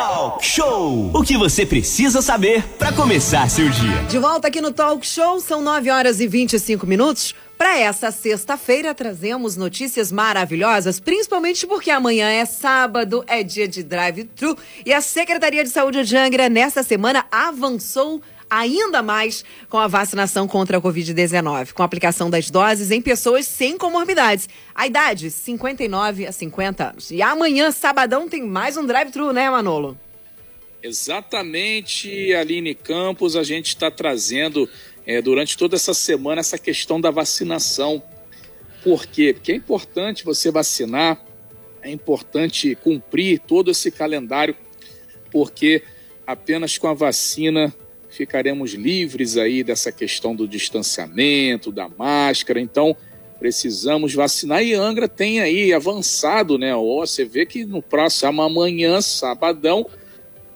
Talk Show! O que você precisa saber para começar seu dia. De volta aqui no Talk Show, são 9 horas e 25 minutos. Para essa sexta-feira, trazemos notícias maravilhosas, principalmente porque amanhã é sábado, é dia de drive-thru e a Secretaria de Saúde de Angra, nesta semana, avançou ainda mais com a vacinação contra a Covid-19, com a aplicação das doses em pessoas sem comorbidades. A idade, 59 a 50 anos. E amanhã, sabadão, tem mais um drive-thru, né, Manolo? Exatamente, Aline Campos, a gente está trazendo é, durante toda essa semana essa questão da vacinação. Por quê? Porque é importante você vacinar, é importante cumprir todo esse calendário, porque apenas com a vacina ficaremos livres aí dessa questão do distanciamento, da máscara. Então, precisamos vacinar. E Angra tem aí avançado, né? Ó, você vê que no próximo amanhã, sabadão,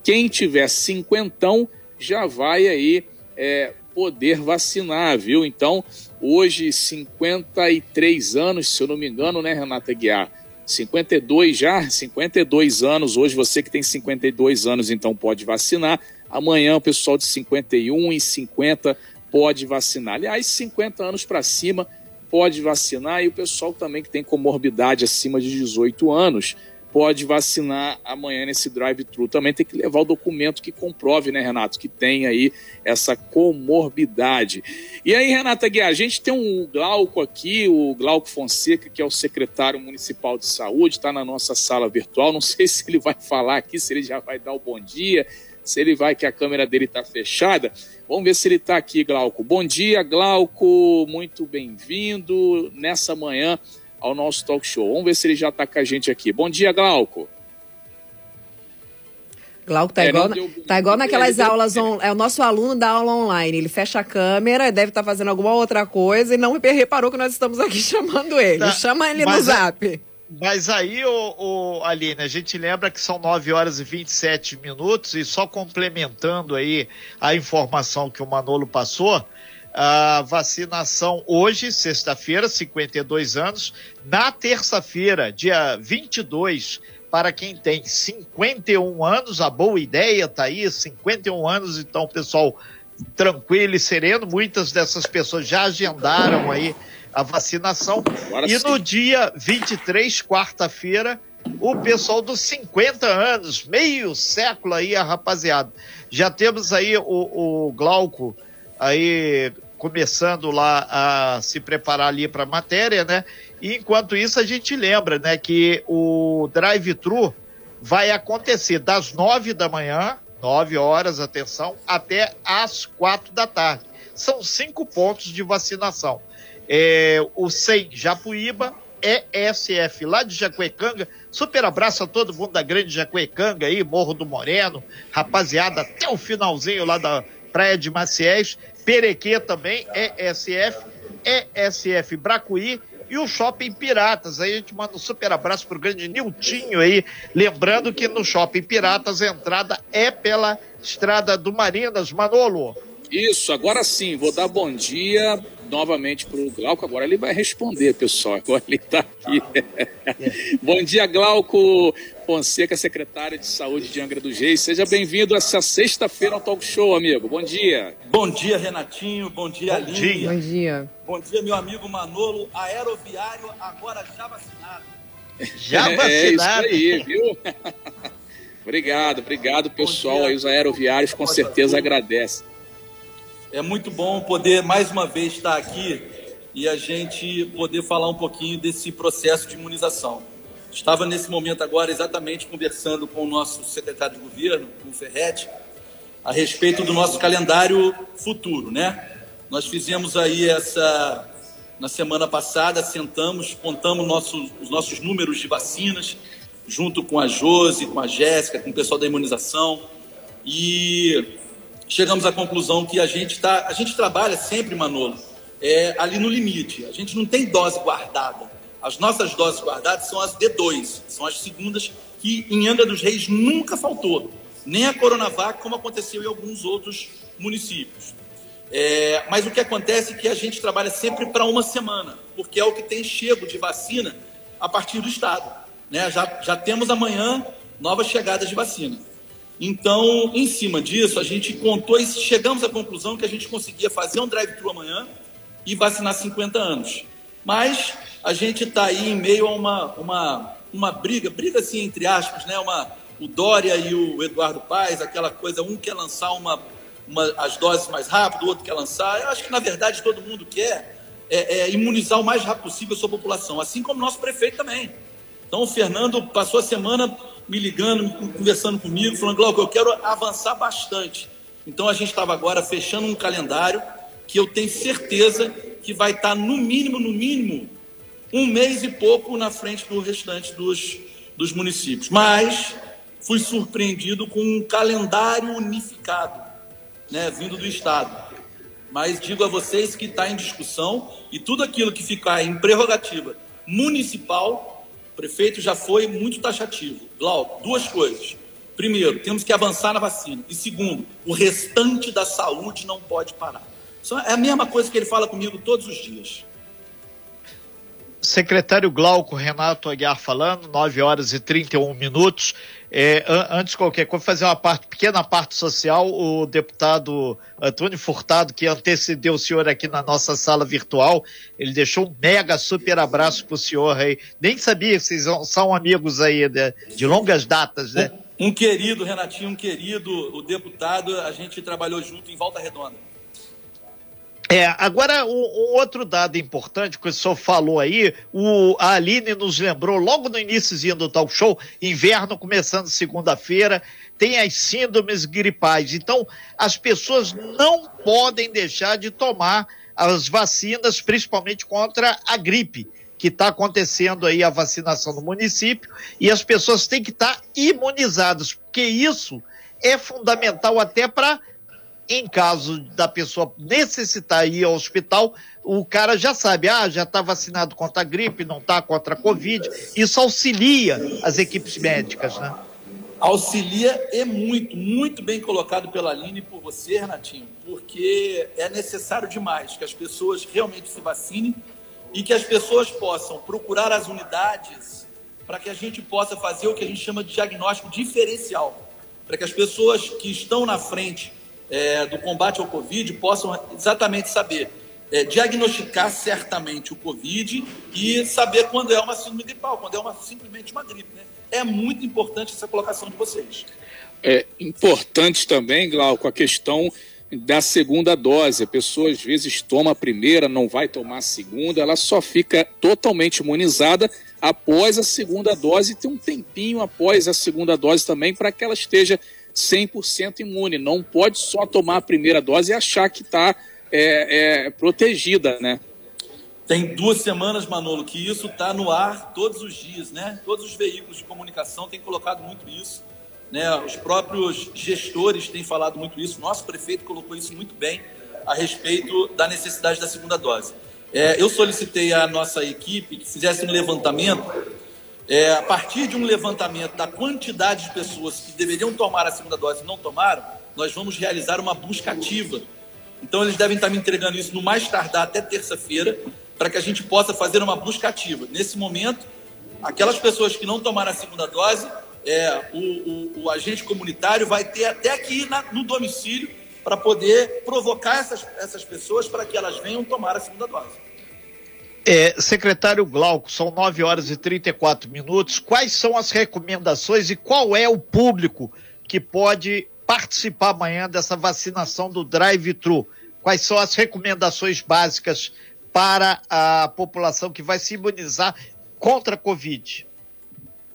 quem tiver cinquentão já vai aí é, poder vacinar, viu? Então, hoje, 53 anos, se eu não me engano, né, Renata Guiar? 52 já, 52 anos. Hoje, você que tem 52 anos, então pode vacinar. Amanhã, o pessoal de 51 e 50 pode vacinar. Aliás, 50 anos para cima pode vacinar e o pessoal também que tem comorbidade acima de 18 anos pode vacinar amanhã nesse drive-thru. Também tem que levar o documento que comprove, né, Renato, que tem aí essa comorbidade. E aí, Renata Guiar, a gente tem um Glauco aqui, o Glauco Fonseca, que é o secretário municipal de saúde, está na nossa sala virtual. Não sei se ele vai falar aqui, se ele já vai dar o bom dia, se ele vai, que a câmera dele está fechada. Vamos ver se ele está aqui, Glauco. Bom dia, Glauco, muito bem-vindo nessa manhã ao nosso talk show. Vamos ver se ele já está com a gente aqui. Bom dia, Glauco. Glauco tá, é, igual, deu... tá igual naquelas aulas, on... é o nosso aluno da aula online. Ele fecha a câmera, deve estar tá fazendo alguma outra coisa e não reparou que nós estamos aqui chamando ele. Tá, Chama ele no zap. Mas aí, o, o, Aline, a gente lembra que são 9 horas e 27 minutos, e só complementando aí a informação que o Manolo passou, a vacinação hoje, sexta-feira, 52 anos. Na terça-feira, dia 22, para quem tem 51 anos, a boa ideia tá aí, 51 anos, então, pessoal, tranquilo e sereno. Muitas dessas pessoas já agendaram aí a vacinação. Agora e sim. no dia 23, quarta-feira, o pessoal dos 50 anos, meio século aí, a rapaziada. Já temos aí o, o Glauco aí começando lá a se preparar ali para a matéria, né? E enquanto isso a gente lembra, né, que o drive-thru vai acontecer das nove da manhã, nove horas, atenção, até às quatro da tarde. São cinco pontos de vacinação. É, o SEM Japuíba, ESF lá de Jacuecanga. Super abraço a todo mundo da grande Jacuecanga aí, Morro do Moreno, rapaziada, até o finalzinho lá da Praia de Maciés. Perequê também, ESF, ESF Bracuí e o Shopping Piratas. Aí a gente manda um super abraço pro grande Niltinho aí. Lembrando que no Shopping Piratas a entrada é pela Estrada do Marinas, Manolo. Isso, agora sim, vou dar bom dia novamente para o Glauco. Agora ele vai responder, pessoal. Agora ele está aqui. bom dia, Glauco Fonseca, secretário de Saúde de Angra dos Reis. Seja bem-vindo essa sexta-feira ao Talk Show, amigo. Bom dia. Bom dia, Renatinho. Bom dia, Bom Aline. Dia. Bom dia. Bom dia, meu amigo Manolo, aeroviário, agora já vacinado. Já vacinado. É, é isso aí, viu? obrigado, obrigado, pessoal. Aí os aeroviários com certeza agradecem. É muito bom poder mais uma vez estar aqui e a gente poder falar um pouquinho desse processo de imunização. Estava nesse momento agora exatamente conversando com o nosso secretário de governo, com o Ferretti, a respeito do nosso calendário futuro, né? Nós fizemos aí essa na semana passada, sentamos, contamos nossos, os nossos números de vacinas, junto com a Josi, com a Jéssica, com o pessoal da imunização, e chegamos à conclusão que a gente tá, a gente trabalha sempre, Manolo, é, ali no limite. A gente não tem dose guardada. As nossas doses guardadas são as D2, são as segundas que em Angra dos Reis nunca faltou. Nem a Coronavac, como aconteceu em alguns outros municípios. É, mas o que acontece é que a gente trabalha sempre para uma semana, porque é o que tem chego de vacina a partir do Estado. Né? Já, já temos amanhã novas chegadas de vacina. Então, em cima disso, a gente contou e chegamos à conclusão que a gente conseguia fazer um drive-thru amanhã e vacinar 50 anos. Mas a gente está aí em meio a uma, uma, uma briga, briga assim entre aspas, né? Uma, o Dória e o Eduardo Paes, aquela coisa, um quer lançar uma, uma, as doses mais rápido, o outro quer lançar. Eu acho que, na verdade, todo mundo quer é, é, imunizar o mais rápido possível a sua população, assim como o nosso prefeito também. Então, o Fernando passou a semana me ligando, conversando comigo, falando, Glauco, eu quero avançar bastante. Então, a gente estava agora fechando um calendário que eu tenho certeza que vai estar, no mínimo, no mínimo, um mês e pouco na frente do restante dos, dos municípios. Mas fui surpreendido com um calendário unificado, né, vindo do Estado. Mas digo a vocês que está em discussão e tudo aquilo que ficar em prerrogativa municipal, o prefeito já foi muito taxativo. Glauco, duas coisas. Primeiro, temos que avançar na vacina. E segundo, o restante da saúde não pode parar. É a mesma coisa que ele fala comigo todos os dias. Secretário Glauco Renato Aguiar falando, 9 horas e 31 minutos. É, antes de qualquer coisa, fazer uma parte, pequena parte social, o deputado Antônio Furtado, que antecedeu o senhor aqui na nossa sala virtual, ele deixou um mega super abraço para o senhor aí. Nem sabia vocês são amigos aí de, de longas datas, né? Um, um querido, Renatinho, um querido, o deputado, a gente trabalhou junto em Volta Redonda. É, agora, um, outro dado importante que o senhor falou aí, o, a Aline nos lembrou logo no início do talk show, inverno começando segunda-feira, tem as síndromes gripais. Então, as pessoas não podem deixar de tomar as vacinas, principalmente contra a gripe, que está acontecendo aí a vacinação no município, e as pessoas têm que estar tá imunizadas, porque isso é fundamental até para em caso da pessoa necessitar ir ao hospital, o cara já sabe, ah, já está vacinado contra a gripe, não está contra a Covid. Isso auxilia as equipes médicas, né? Auxilia é muito, muito bem colocado pela Aline e por você, Renatinho, porque é necessário demais que as pessoas realmente se vacinem e que as pessoas possam procurar as unidades para que a gente possa fazer o que a gente chama de diagnóstico diferencial, para que as pessoas que estão na frente é, do combate ao Covid possam exatamente saber é, diagnosticar certamente o Covid e saber quando é uma síndrome gripal, quando é uma, simplesmente uma gripe. Né? É muito importante essa colocação de vocês. É importante também, Glauco, a questão da segunda dose. A pessoa às vezes toma a primeira, não vai tomar a segunda, ela só fica totalmente imunizada após a segunda dose e tem um tempinho após a segunda dose também para que ela esteja 100% imune. Não pode só tomar a primeira dose e achar que está é, é, protegida, né? Tem duas semanas, Manolo, que isso está no ar todos os dias, né? Todos os veículos de comunicação têm colocado muito isso. Né? Os próprios gestores têm falado muito isso. Nosso prefeito colocou isso muito bem a respeito da necessidade da segunda dose. É, eu solicitei à nossa equipe que fizesse um levantamento é, a partir de um levantamento da quantidade de pessoas que deveriam tomar a segunda dose e não tomaram, nós vamos realizar uma busca ativa. Então, eles devem estar me entregando isso no mais tardar até terça-feira, para que a gente possa fazer uma busca ativa. Nesse momento, aquelas pessoas que não tomaram a segunda dose, é, o, o, o agente comunitário vai ter até aqui na, no domicílio para poder provocar essas, essas pessoas para que elas venham tomar a segunda dose. É, secretário Glauco, são 9 horas e 34 minutos. Quais são as recomendações e qual é o público que pode participar amanhã dessa vacinação do drive-thru? Quais são as recomendações básicas para a população que vai se imunizar contra a Covid?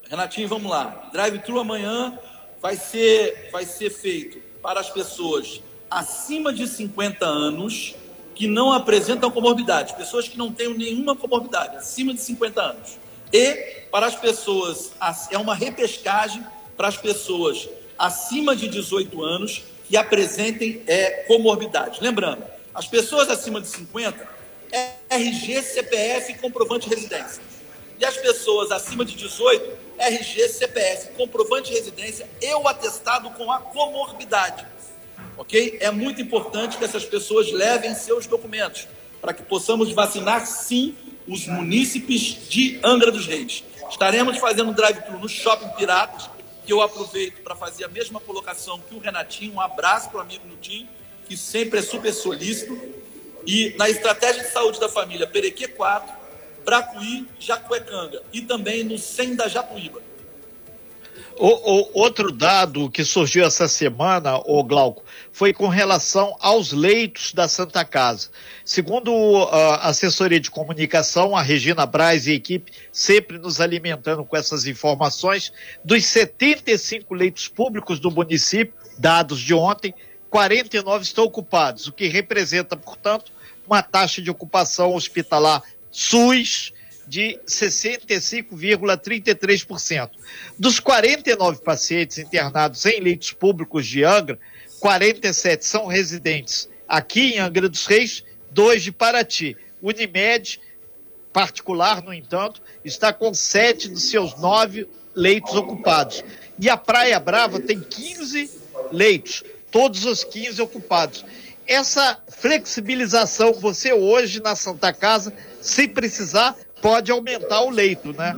Renatinho, vamos lá. Drive-thru amanhã vai ser, vai ser feito para as pessoas acima de 50 anos que não apresentam comorbidade, pessoas que não têm nenhuma comorbidade, acima de 50 anos. E para as pessoas, é uma repescagem para as pessoas acima de 18 anos que apresentem é, comorbidade. Lembrando, as pessoas acima de 50, é RG, CPF e comprovante de residência. E as pessoas acima de 18, RG, CPF, comprovante de residência e o atestado com a comorbidade ok? É muito importante que essas pessoas levem seus documentos para que possamos vacinar, sim, os munícipes de Angra dos Reis. Estaremos fazendo um drive-thru no Shopping Piratas, que eu aproveito para fazer a mesma colocação que o Renatinho, um abraço para o amigo Nutinho, que sempre é super solícito. E na estratégia de saúde da família Perequê 4, Bracuí, Jacuecanga e também no SEM da Japuíba. O, o, outro dado que surgiu essa semana, o Glauco, foi com relação aos leitos da Santa Casa. Segundo a assessoria de comunicação, a Regina Braz e a equipe sempre nos alimentando com essas informações, dos 75 leitos públicos do município, dados de ontem, 49 estão ocupados, o que representa, portanto, uma taxa de ocupação hospitalar SUS de 65,33%. Dos 49 pacientes internados em leitos públicos de Angra, 47 são residentes aqui em Angra dos Reis, dois de Paraty. Unimed, particular, no entanto, está com sete dos seus nove leitos ocupados. E a Praia Brava tem 15 leitos, todos os 15 ocupados. Essa flexibilização, você hoje na Santa Casa, se precisar, pode aumentar o leito, né?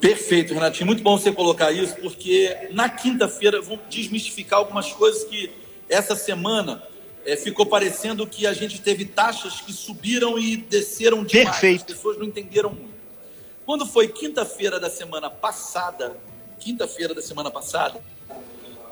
Perfeito, Renatinho. Muito bom você colocar isso, porque na quinta-feira vamos desmistificar algumas coisas que essa semana é, ficou parecendo que a gente teve taxas que subiram e desceram demais. Perfeito. As pessoas não entenderam muito. Quando foi quinta-feira da semana passada, quinta-feira da semana passada,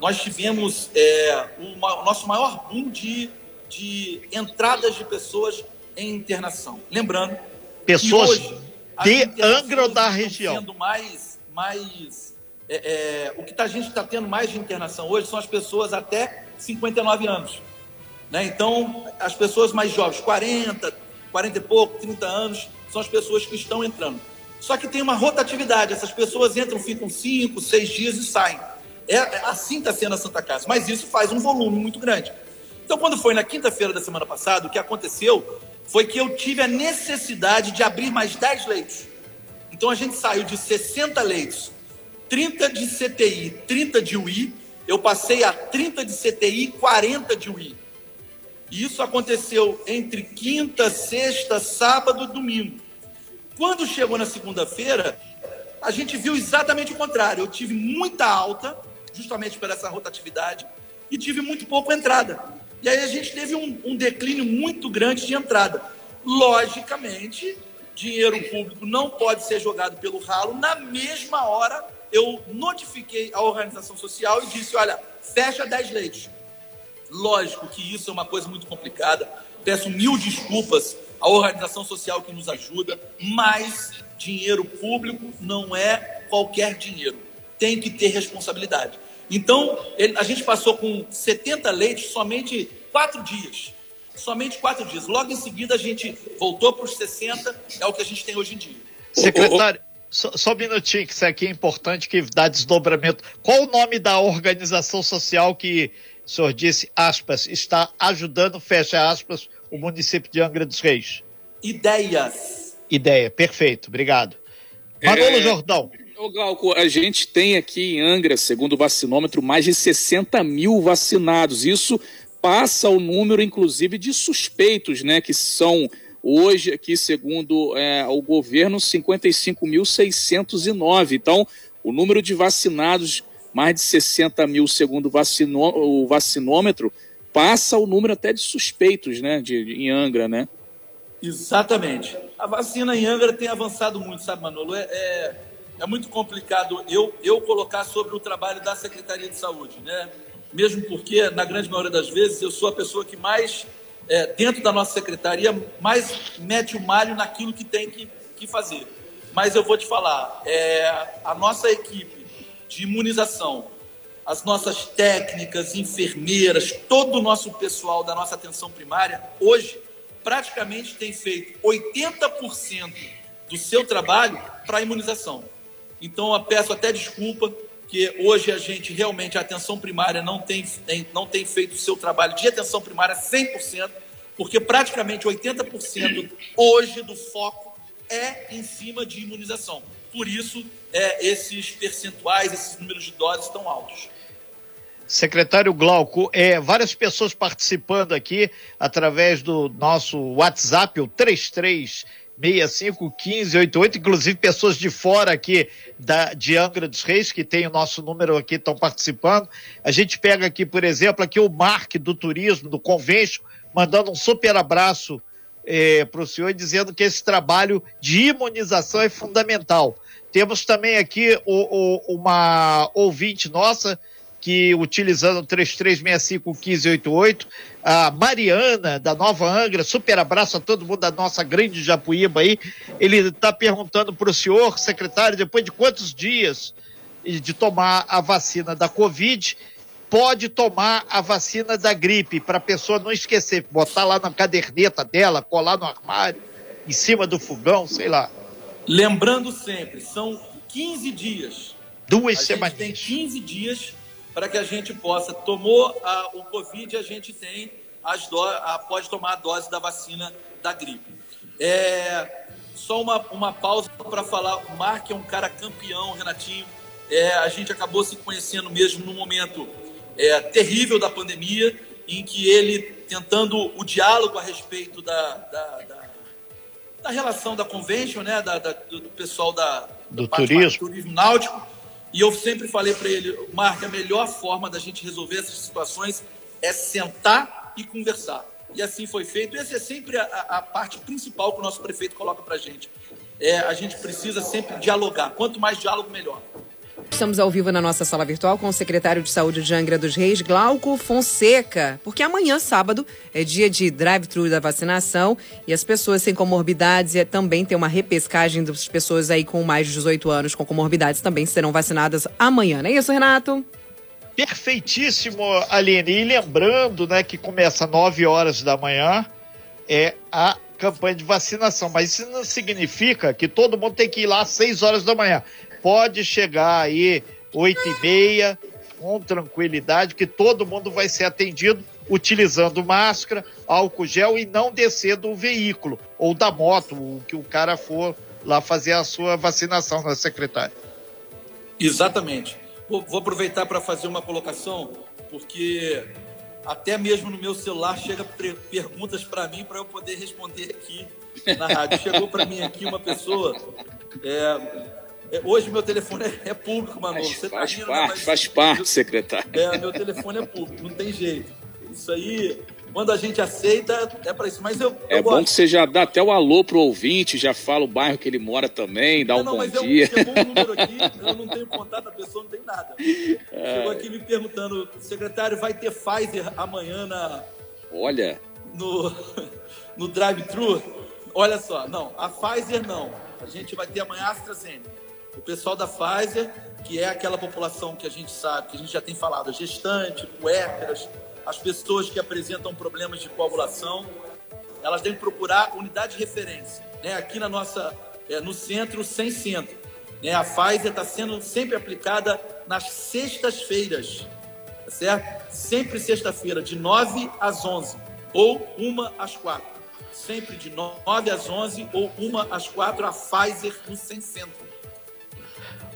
nós tivemos é, o, o nosso maior boom de, de entradas de pessoas em internação. Lembrando pessoas hoje, de Angra ou da região. Sendo mais, mais é, é, o que a gente está tendo mais de internação hoje são as pessoas até 59 anos. Né? Então, as pessoas mais jovens, 40, 40 e pouco, 30 anos, são as pessoas que estão entrando. Só que tem uma rotatividade, essas pessoas entram, ficam 5, 6 dias e saem. É, é assim está sendo a Santa Casa, mas isso faz um volume muito grande. Então, quando foi na quinta-feira da semana passada, o que aconteceu foi que eu tive a necessidade de abrir mais 10 leitos. Então a gente saiu de 60 leitos, 30 de CTI, 30 de UI, eu passei a 30 de CTI e 40 de UI. E isso aconteceu entre quinta, sexta, sábado e domingo. Quando chegou na segunda-feira, a gente viu exatamente o contrário. Eu tive muita alta, justamente por essa rotatividade, e tive muito pouco entrada. E aí a gente teve um, um declínio muito grande de entrada. Logicamente, dinheiro público não pode ser jogado pelo ralo. Na mesma hora, eu notifiquei a organização social e disse: olha, fecha 10 leitos. Lógico que isso é uma coisa muito complicada. Peço mil desculpas à organização social que nos ajuda, mas dinheiro público não é qualquer dinheiro. Tem que ter responsabilidade. Então, ele, a gente passou com 70 leitos somente quatro dias. Somente quatro dias. Logo em seguida, a gente voltou para os 60, é o que a gente tem hoje em dia. Secretário, só, só um minutinho, que isso aqui é importante, que dá desdobramento. Qual o nome da organização social que o senhor disse, aspas, está ajudando, fecha aspas, o município de Angra dos Reis? Ideias. Ideia, perfeito, obrigado. Manolo é... Jordão. Ô Glauco, a gente tem aqui em Angra, segundo o vacinômetro, mais de 60 mil vacinados. Isso passa o número, inclusive, de suspeitos, né? Que são hoje aqui, segundo é, o governo, 55.609. Então, o número de vacinados, mais de 60 mil, segundo o, vacinô, o vacinômetro, passa o número até de suspeitos, né? De, de, em Angra, né? Exatamente. A vacina em Angra tem avançado muito, sabe, Manolo? é... é é muito complicado eu, eu colocar sobre o trabalho da Secretaria de Saúde, né? Mesmo porque, na grande maioria das vezes, eu sou a pessoa que mais, é, dentro da nossa secretaria, mais mete o malho naquilo que tem que, que fazer. Mas eu vou te falar, é, a nossa equipe de imunização, as nossas técnicas, enfermeiras, todo o nosso pessoal da nossa atenção primária, hoje, praticamente tem feito 80% do seu trabalho para imunização. Então, eu peço até desculpa que hoje a gente realmente, a atenção primária não tem, não tem feito o seu trabalho de atenção primária 100%, porque praticamente 80% hoje do foco é em cima de imunização. Por isso, é, esses percentuais, esses números de doses tão altos. Secretário Glauco, é, várias pessoas participando aqui através do nosso WhatsApp, o 33 65 15 88, inclusive pessoas de fora aqui da, de Angra dos Reis, que tem o nosso número aqui, estão participando. A gente pega aqui, por exemplo, aqui o Mark do Turismo, do Convênio, mandando um super abraço eh, para o senhor, dizendo que esse trabalho de imunização é fundamental. Temos também aqui o, o, uma ouvinte nossa, que utilizando 33651588, a Mariana, da Nova Angra, super abraço a todo mundo da nossa grande Japuíba aí. Ele está perguntando para o senhor, secretário, depois de quantos dias de tomar a vacina da Covid, pode tomar a vacina da gripe, para a pessoa não esquecer, botar lá na caderneta dela, colar no armário, em cima do fogão, sei lá. Lembrando sempre, são 15 dias. Duas semanas. tem 15 dias para que a gente possa, tomou a, o Covid, a gente tem as do, a, pode tomar a dose da vacina da gripe. É, só uma, uma pausa para falar, o Mark é um cara campeão, Renatinho. É, a gente acabou se conhecendo mesmo no momento é, terrível da pandemia, em que ele tentando o diálogo a respeito da, da, da, da relação da convention, né, da, da do, pessoal da, do turismo. turismo náutico, e eu sempre falei para ele, Marco, a melhor forma da gente resolver essas situações é sentar e conversar. E assim foi feito. Essa é sempre a, a parte principal que o nosso prefeito coloca para a gente. É, a gente precisa sempre dialogar. Quanto mais diálogo, melhor. Estamos ao vivo na nossa sala virtual com o secretário de Saúde de Angra dos Reis, Glauco Fonseca, porque amanhã, sábado, é dia de drive-thru da vacinação e as pessoas sem comorbidades e também tem uma repescagem das pessoas aí com mais de 18 anos com comorbidades também serão vacinadas amanhã, não é isso, Renato? Perfeitíssimo, Aline. E lembrando, né, que começa às 9 horas da manhã é a campanha de vacinação, mas isso não significa que todo mundo tem que ir lá às 6 horas da manhã pode chegar aí oito e meia, com tranquilidade, que todo mundo vai ser atendido utilizando máscara, álcool gel e não descer do veículo ou da moto, o que o cara for lá fazer a sua vacinação, na né, secretária. Exatamente. Vou, aproveitar para fazer uma colocação, porque até mesmo no meu celular chega perguntas para mim para eu poder responder aqui na rádio. Chegou para mim aqui uma pessoa é, hoje meu telefone é, é público, mano. Faz, Você tá faz parte, mas... faz parte, secretário. É, meu telefone é público, não tem jeito. Isso aí, quando a gente aceita, é para isso. Mas eu, é eu bom que você já dá até o alô pro ouvinte, já fala o bairro que ele mora também, dá não, um não, bom mas dia. Eu, um número aqui, eu não tenho contato da pessoa, não tem nada. É. Chegou aqui me perguntando, secretário, vai ter Pfizer amanhã na. Olha. No, no drive-thru? Olha só, não, a Pfizer não. A gente vai ter amanhã a AstraZeneca. O pessoal da Pfizer, que é aquela população que a gente sabe, que a gente já tem falado, gestante, puérperas, as pessoas que apresentam problemas de coagulação, elas devem procurar unidade de referência. Né? Aqui na nossa, é, no centro, sem centro. Né? A Pfizer está sendo sempre aplicada nas sextas-feiras, tá certo? Sempre sexta-feira, de 9 às 11, ou 1 às 4. Sempre de 9 às 11 ou 1 às 4, a Pfizer no sem centro.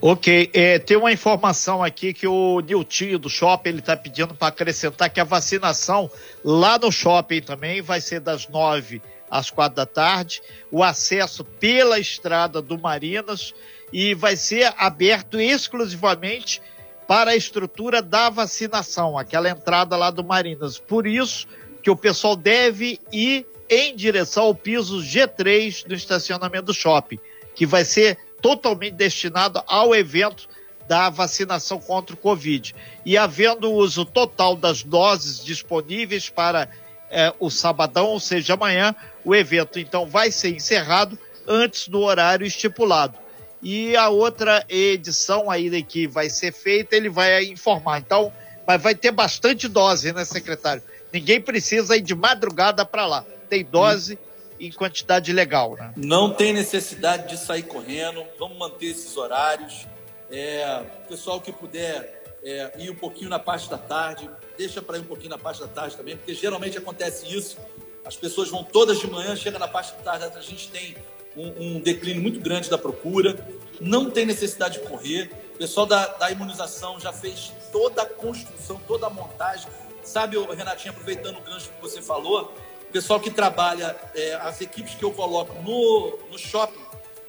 Ok, é, tem uma informação aqui que o Niltinho do shopping ele está pedindo para acrescentar que a vacinação lá no shopping também vai ser das nove às quatro da tarde, o acesso pela estrada do Marinas e vai ser aberto exclusivamente para a estrutura da vacinação, aquela entrada lá do Marinas. Por isso que o pessoal deve ir em direção ao piso G3 do estacionamento do shopping, que vai ser totalmente destinado ao evento da vacinação contra o Covid. E havendo uso total das doses disponíveis para eh, o sabadão, ou seja, amanhã, o evento então vai ser encerrado antes do horário estipulado. E a outra edição ainda que vai ser feita, ele vai informar. Então, mas vai ter bastante dose, né, secretário? Ninguém precisa ir de madrugada para lá. Tem dose. Em quantidade legal, né? Não tem necessidade de sair correndo, vamos manter esses horários. É, pessoal que puder é, ir um pouquinho na parte da tarde, deixa para ir um pouquinho na parte da tarde também, porque geralmente acontece isso. As pessoas vão todas de manhã, chega na parte da tarde, a gente tem um, um declínio muito grande da procura. Não tem necessidade de correr. O pessoal da, da imunização já fez toda a construção, toda a montagem. Sabe, Renatinho, aproveitando o gancho que você falou, pessoal que trabalha, é, as equipes que eu coloco no, no shopping,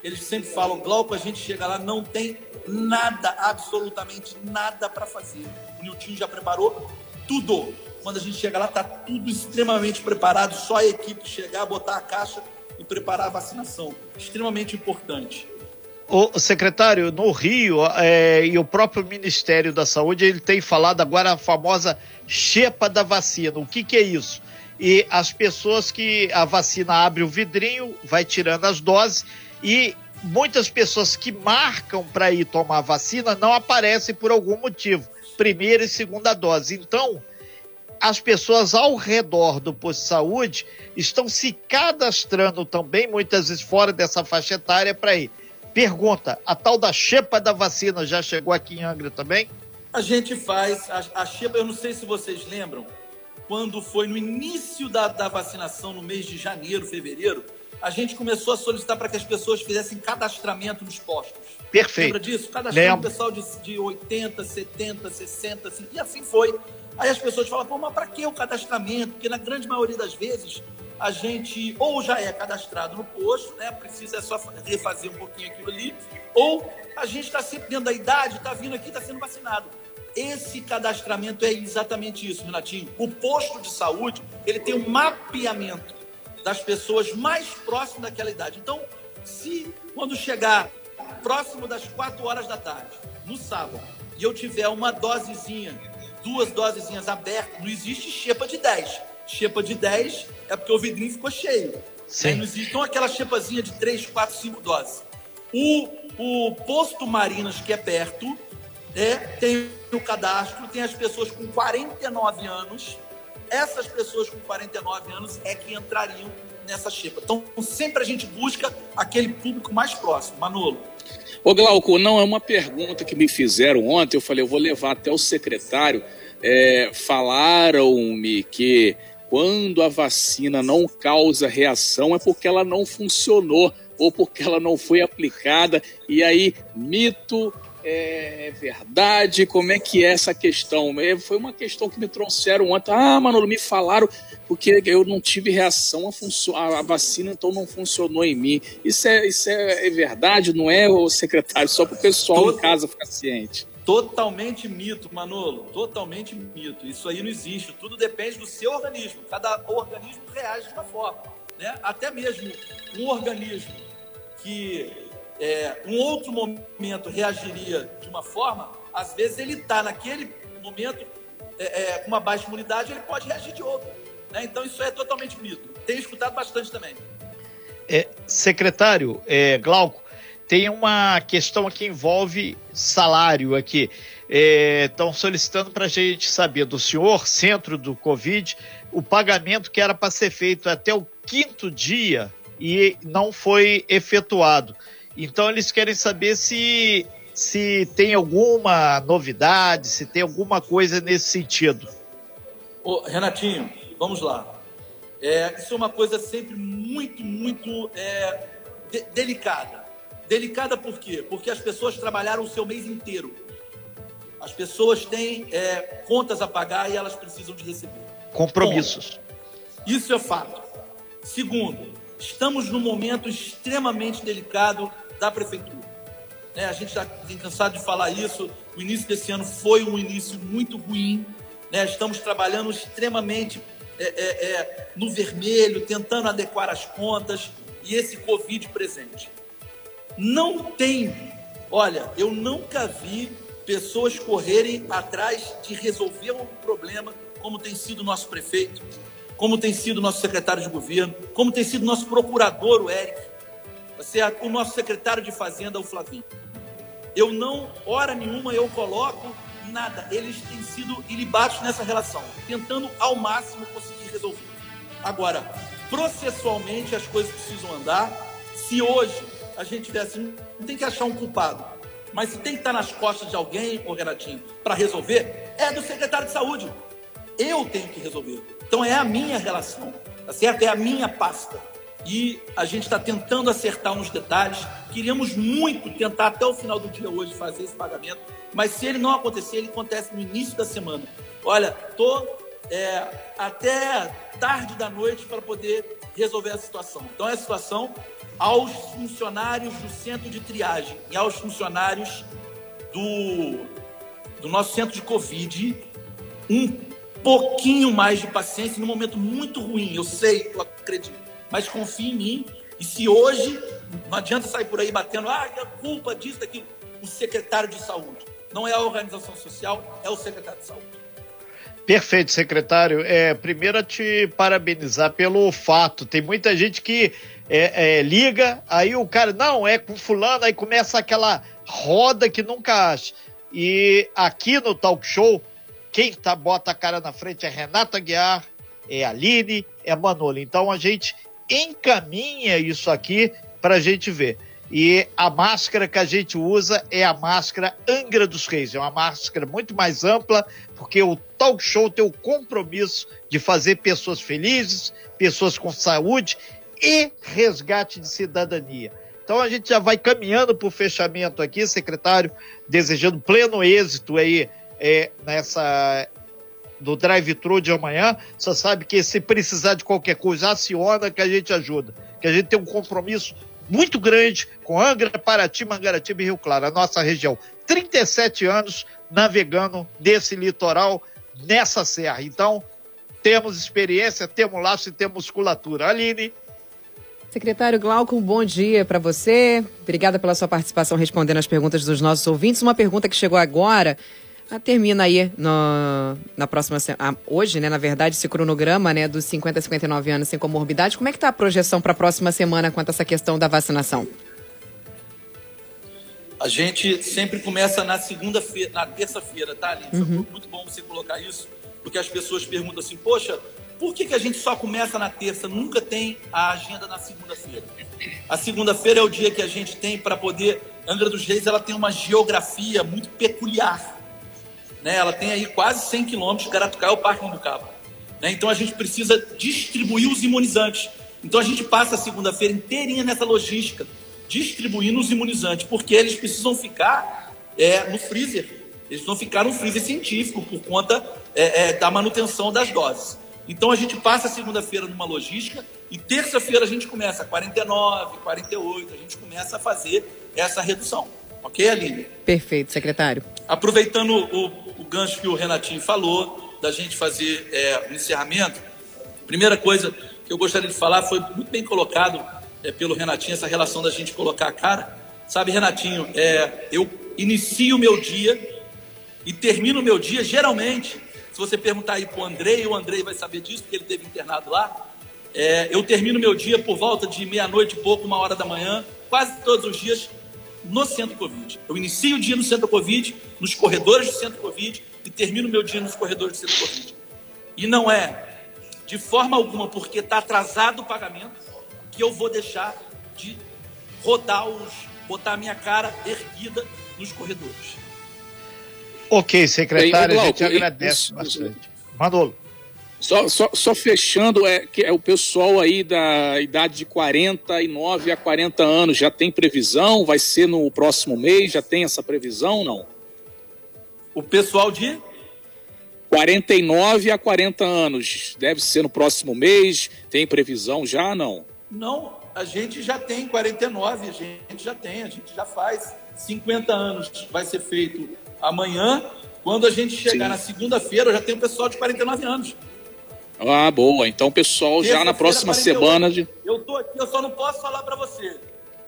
eles sempre falam, Glauco, a gente chega lá, não tem nada, absolutamente nada para fazer. O Nilton já preparou tudo. Quando a gente chega lá, tá tudo extremamente preparado, só a equipe chegar, botar a caixa e preparar a vacinação. Extremamente importante. O secretário, no Rio, é, e o próprio Ministério da Saúde, ele tem falado agora a famosa chepa da vacina. O que, que é isso? E as pessoas que a vacina abre o vidrinho, vai tirando as doses, e muitas pessoas que marcam para ir tomar vacina não aparecem por algum motivo, primeira e segunda dose. Então, as pessoas ao redor do posto de saúde estão se cadastrando também, muitas vezes fora dessa faixa etária, para ir. Pergunta: a tal da chepa da vacina já chegou aqui em Angra também? A gente faz, a, a chepa, eu não sei se vocês lembram, quando foi no início da, da vacinação, no mês de janeiro, fevereiro, a gente começou a solicitar para que as pessoas fizessem cadastramento nos postos. Perfeito. Lembra disso? Cadastrando o pessoal de, de 80, 70, 60, assim, e assim foi. Aí as pessoas falam, pô, mas para que o cadastramento? Porque na grande maioria das vezes a gente ou já é cadastrado no posto, né? Precisa só refazer um pouquinho aquilo ali, ou a gente está sempre dentro da idade, está vindo aqui, está sendo vacinado. Esse cadastramento é exatamente isso, Renatinho. O posto de saúde ele tem um mapeamento das pessoas mais próximas daquela idade. Então, se quando chegar próximo das 4 horas da tarde, no sábado, e eu tiver uma dosezinha duas dosezinhas abertas, não existe xepa de 10. Xepa de 10 é porque o vidrinho ficou cheio. Sim. Não existe, então aquela xepazinha de 3, 4, 5 doses. O, o posto Marinas, que é perto, é, tem o cadastro, tem as pessoas com 49 anos. Essas pessoas com 49 anos é que entrariam nessa xepa. Então, sempre a gente busca aquele público mais próximo. Manolo. Ô Glauco, não, é uma pergunta que me fizeram ontem, eu falei, eu vou levar até o secretário. É, Falaram-me que quando a vacina não causa reação é porque ela não funcionou ou porque ela não foi aplicada. E aí, mito, é, verdade? Como é que é essa questão? É, foi uma questão que me trouxeram ontem. Ah, Manolo, me falaram porque eu não tive reação a, a vacina, então não funcionou em mim. Isso é, isso é, é verdade, não é, o secretário? Só para o pessoal Todo... em casa ficar ciente. Totalmente mito, Manolo. Totalmente mito. Isso aí não existe. Tudo depende do seu organismo. Cada organismo reage de uma forma. Né? Até mesmo um organismo que é, um outro momento reagiria de uma forma, às vezes ele está naquele momento é, é, com uma baixa imunidade, ele pode reagir de outro. Né? Então isso é totalmente mito. Tenho escutado bastante também. É, secretário é, Glauco, tem uma questão que envolve salário aqui. Estão é, solicitando para a gente saber do senhor, centro do Covid, o pagamento que era para ser feito até o quinto dia e não foi efetuado. Então eles querem saber se, se tem alguma novidade, se tem alguma coisa nesse sentido. Ô, Renatinho, vamos lá. É, isso é uma coisa sempre muito, muito é, de, delicada. Delicada por quê? Porque as pessoas trabalharam o seu mês inteiro. As pessoas têm é, contas a pagar e elas precisam de receber. Compromissos. Bom, isso é fato. Segundo, estamos num momento extremamente delicado da prefeitura. Né? A gente tem cansado de falar isso. O início desse ano foi um início muito ruim. Né? Estamos trabalhando extremamente é, é, é, no vermelho, tentando adequar as contas e esse Covid presente. Não tem, olha, eu nunca vi pessoas correrem atrás de resolver um problema como tem sido nosso prefeito, como tem sido nosso secretário de governo, como tem sido nosso procurador, o Eric certo? O nosso secretário de Fazenda, o Flavinho. Eu não, hora nenhuma, eu coloco nada. Eles têm sido ilibados nessa relação, tentando ao máximo conseguir resolver. Agora, processualmente as coisas precisam andar. Se hoje a gente tivesse, não tem que achar um culpado, mas se tem que estar nas costas de alguém, ô Renatinho, para resolver, é do secretário de saúde. Eu tenho que resolver. Então é a minha relação, tá certo? É a minha pasta e a gente está tentando acertar uns detalhes. Queríamos muito tentar até o final do dia hoje fazer esse pagamento, mas se ele não acontecer, ele acontece no início da semana. Olha, tô é, até tarde da noite para poder resolver a situação. Então, é a situação aos funcionários do centro de triagem e aos funcionários do, do nosso centro de Covid um pouquinho mais de paciência num momento muito ruim. Eu sei, eu acredito, mas confie em mim. E se hoje não adianta sair por aí batendo, ah, é culpa disso, daquilo. O secretário de saúde. Não é a organização social, é o secretário de saúde. Perfeito, secretário. É, primeiro, te parabenizar pelo fato. Tem muita gente que é, é, liga, aí o cara, não, é com fulano, aí começa aquela roda que nunca acha. E aqui no talk show, quem tá, bota a cara na frente é Renata Guiar, é Aline, é Manolo. Então a gente encaminha isso aqui para a gente ver. E a máscara que a gente usa é a máscara Angra dos Reis. É uma máscara muito mais ampla, porque o talk show tem o compromisso de fazer pessoas felizes, pessoas com saúde e resgate de cidadania. Então a gente já vai caminhando para o fechamento aqui, secretário, desejando pleno êxito aí é, nessa do drive-thru de amanhã. Você sabe que se precisar de qualquer coisa, aciona que a gente ajuda. Que a gente tem um compromisso muito grande com Angra, Paraty, Mangaratiba e Rio Claro, a nossa região. 37 anos navegando nesse litoral, nessa serra. Então, temos experiência, temos laço e temos musculatura. Aline. Secretário Glauco, um bom dia para você. Obrigada pela sua participação respondendo as perguntas dos nossos ouvintes. Uma pergunta que chegou agora termina aí no, na próxima semana. Hoje, né, na verdade, esse cronograma né, dos 50 a 59 anos sem comorbidade. Como é que está a projeção para a próxima semana quanto a essa questão da vacinação? A gente sempre começa na segunda-feira, na terça-feira, tá, Aline? Uhum. Muito bom você colocar isso, porque as pessoas perguntam assim, poxa, por que, que a gente só começa na terça, nunca tem a agenda na segunda-feira? A segunda-feira é o dia que a gente tem para poder. Angra dos Reis ela tem uma geografia muito peculiar. Né? Ela tem aí quase 100 quilômetros, Garatucaia é o Parque Mambucaba. Né? Então a gente precisa distribuir os imunizantes. Então a gente passa a segunda-feira inteirinha nessa logística, distribuindo os imunizantes, porque eles precisam ficar é, no freezer. Eles não ficar no freezer científico por conta é, é, da manutenção das doses. Então a gente passa a segunda-feira numa logística e terça-feira a gente começa 49, 48, a gente começa a fazer essa redução. Ok, Aline? Perfeito, secretário. Aproveitando o, o gancho que o Renatinho falou, da gente fazer é, o encerramento, primeira coisa que eu gostaria de falar foi muito bem colocado é, pelo Renatinho, essa relação da gente colocar a cara. Sabe, Renatinho, é, eu inicio o meu dia e termino o meu dia, geralmente, se você perguntar aí para o Andrei, o Andrei vai saber disso, porque ele teve internado lá. É, eu termino meu dia por volta de meia-noite e pouco, uma hora da manhã, quase todos os dias, no centro Covid. Eu inicio o dia no centro Covid, nos corredores do centro Covid, e termino meu dia nos corredores do centro Covid. E não é de forma alguma porque está atrasado o pagamento que eu vou deixar de rodar os, botar a minha cara erguida nos corredores. Ok, secretário, a gente agradece bastante. Manolo. Só, só, só, fechando, é que é o pessoal aí da idade de 49 a 40 anos já tem previsão? Vai ser no próximo mês? Já tem essa previsão não? O pessoal de 49 a 40 anos deve ser no próximo mês? Tem previsão já não? Não, a gente já tem 49, a gente já tem, a gente já faz 50 anos. Vai ser feito amanhã. Quando a gente chegar Sim. na segunda-feira, já tem o pessoal de 49 anos. Ah, boa. Então, pessoal, já na próxima semana. De... Eu tô aqui, eu só não posso falar para você.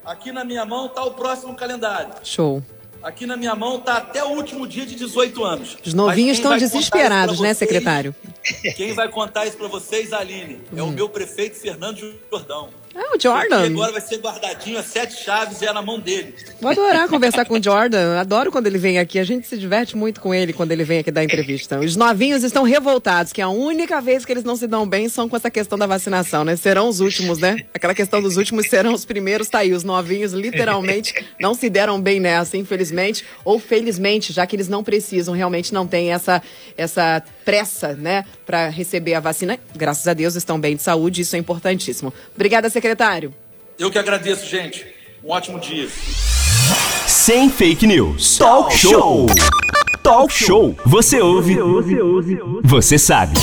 Aqui na minha mão tá o próximo calendário. Show. Aqui na minha mão tá até o último dia de 18 anos. Os novinhos estão desesperados, né, secretário? Quem vai contar isso para vocês, Aline, é o hum. meu prefeito Fernando Jordão. Ah, o Jordan. agora vai ser guardadinho, as sete chaves é na mão dele. Vou adorar conversar com o Jordan. Adoro quando ele vem aqui. A gente se diverte muito com ele quando ele vem aqui dar entrevista. Os novinhos estão revoltados, que a única vez que eles não se dão bem são com essa questão da vacinação, né? Serão os últimos, né? Aquela questão dos últimos serão os primeiros, tá aí. Os novinhos literalmente não se deram bem nessa, infelizmente. Ou felizmente, já que eles não precisam, realmente não têm essa, essa pressa, né? Para receber a vacina. Graças a Deus estão bem de saúde, isso é importantíssimo. Obrigada, secretária secretário. Eu que agradeço, gente. Um ótimo dia. Sem fake news. Talk show. Talk Show. Você ouve, você sabe.